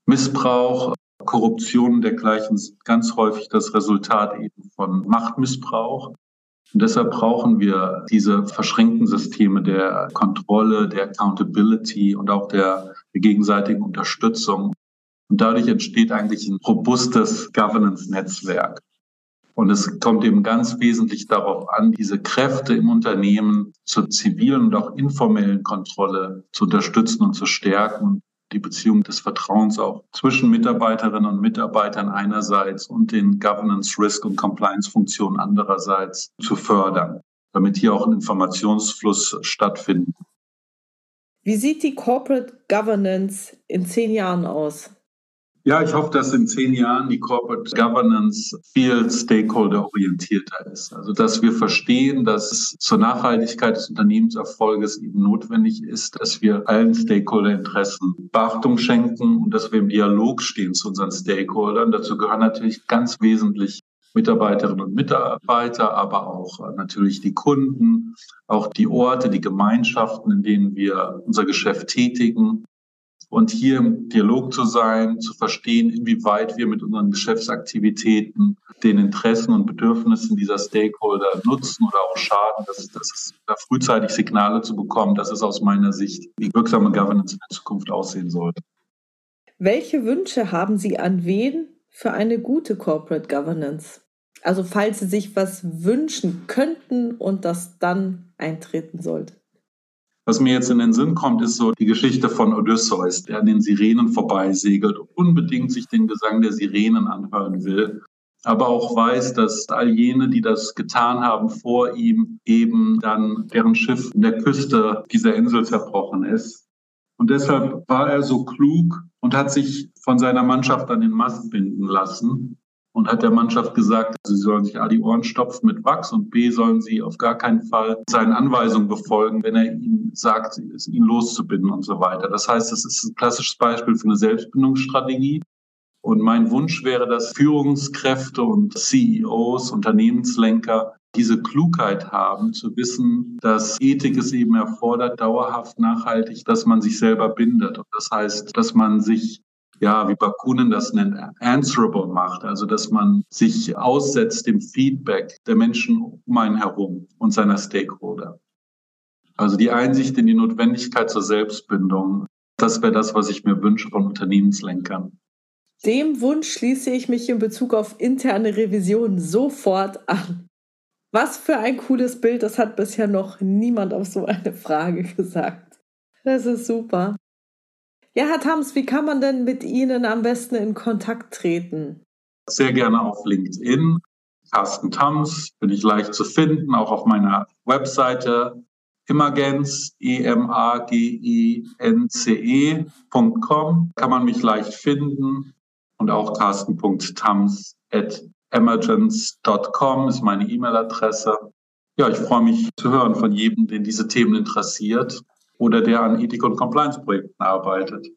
Missbrauch Korruption dergleichen ist ganz häufig das Resultat eben von Machtmissbrauch. Und deshalb brauchen wir diese verschränkten Systeme der Kontrolle, der Accountability und auch der, der gegenseitigen Unterstützung. Und dadurch entsteht eigentlich ein robustes Governance-Netzwerk. Und es kommt eben ganz wesentlich darauf an, diese Kräfte im Unternehmen zur zivilen und auch informellen Kontrolle zu unterstützen und zu stärken die Beziehung des Vertrauens auch zwischen Mitarbeiterinnen und Mitarbeitern einerseits und den Governance, Risk und Compliance Funktionen andererseits zu fördern, damit hier auch ein Informationsfluss stattfindet. Wie sieht die Corporate Governance in zehn Jahren aus? Ja, ich hoffe, dass in zehn Jahren die Corporate Governance viel stakeholder-orientierter ist. Also, dass wir verstehen, dass es zur Nachhaltigkeit des Unternehmenserfolges eben notwendig ist, dass wir allen Stakeholder-Interessen Beachtung schenken und dass wir im Dialog stehen zu unseren Stakeholdern. Dazu gehören natürlich ganz wesentlich Mitarbeiterinnen und Mitarbeiter, aber auch natürlich die Kunden, auch die Orte, die Gemeinschaften, in denen wir unser Geschäft tätigen und hier im Dialog zu sein, zu verstehen, inwieweit wir mit unseren Geschäftsaktivitäten den Interessen und Bedürfnissen dieser Stakeholder nutzen oder auch schaden, das, das ist da frühzeitig Signale zu bekommen, das ist aus meiner Sicht, wie wirksame Governance in der Zukunft aussehen sollte. Welche Wünsche haben Sie an wen für eine gute Corporate Governance? Also falls Sie sich was wünschen könnten und das dann eintreten sollte. Was mir jetzt in den Sinn kommt, ist so die Geschichte von Odysseus, der an den Sirenen vorbeisegelt und unbedingt sich den Gesang der Sirenen anhören will, aber auch weiß, dass all jene, die das getan haben vor ihm, eben dann deren Schiff in der Küste dieser Insel zerbrochen ist. Und deshalb war er so klug und hat sich von seiner Mannschaft an den Mast binden lassen und hat der Mannschaft gesagt, sie sollen sich A die Ohren stopfen mit Wachs und B sollen sie auf gar keinen Fall seinen Anweisungen befolgen, wenn er ihnen sagt, ihn loszubinden und so weiter. Das heißt, das ist ein klassisches Beispiel für eine Selbstbindungsstrategie. Und mein Wunsch wäre, dass Führungskräfte und CEOs, Unternehmenslenker diese Klugheit haben, zu wissen, dass Ethik es eben erfordert, dauerhaft nachhaltig, dass man sich selber bindet. Und das heißt, dass man sich ja, wie Bakunin das nennt, answerable macht, also dass man sich aussetzt dem Feedback der Menschen um einen herum und seiner Stakeholder. Also die Einsicht in die Notwendigkeit zur Selbstbindung, das wäre das, was ich mir wünsche von Unternehmenslenkern. Dem Wunsch schließe ich mich in Bezug auf interne Revision sofort an. Was für ein cooles Bild, das hat bisher noch niemand auf so eine Frage [LAUGHS] gesagt. Das ist super. Ja, Herr Tams, wie kann man denn mit Ihnen am besten in Kontakt treten? Sehr gerne auf LinkedIn. Carsten Tams bin ich leicht zu finden, auch auf meiner Webseite Imagens, E-M-A-G-I-N-C-E.com kann man mich leicht finden und auch carsten.tams ist meine E-Mail-Adresse. Ja, ich freue mich zu hören von jedem, den diese Themen interessiert oder der an Ethik- und Compliance-Projekten arbeitet.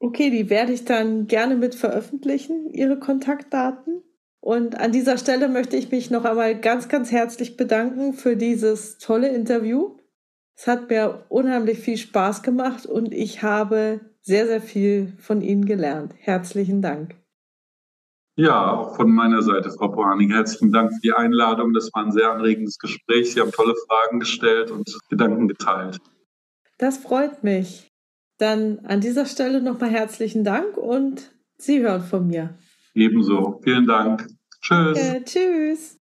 Okay, die werde ich dann gerne mit veröffentlichen, Ihre Kontaktdaten. Und an dieser Stelle möchte ich mich noch einmal ganz, ganz herzlich bedanken für dieses tolle Interview. Es hat mir unheimlich viel Spaß gemacht und ich habe sehr, sehr viel von Ihnen gelernt. Herzlichen Dank. Ja, auch von meiner Seite, Frau Pohaning, herzlichen Dank für die Einladung. Das war ein sehr anregendes Gespräch. Sie haben tolle Fragen gestellt und Gedanken geteilt. Das freut mich. Dann an dieser Stelle nochmal herzlichen Dank und Sie hören von mir. Ebenso. Vielen Dank. Tschüss. Danke, tschüss.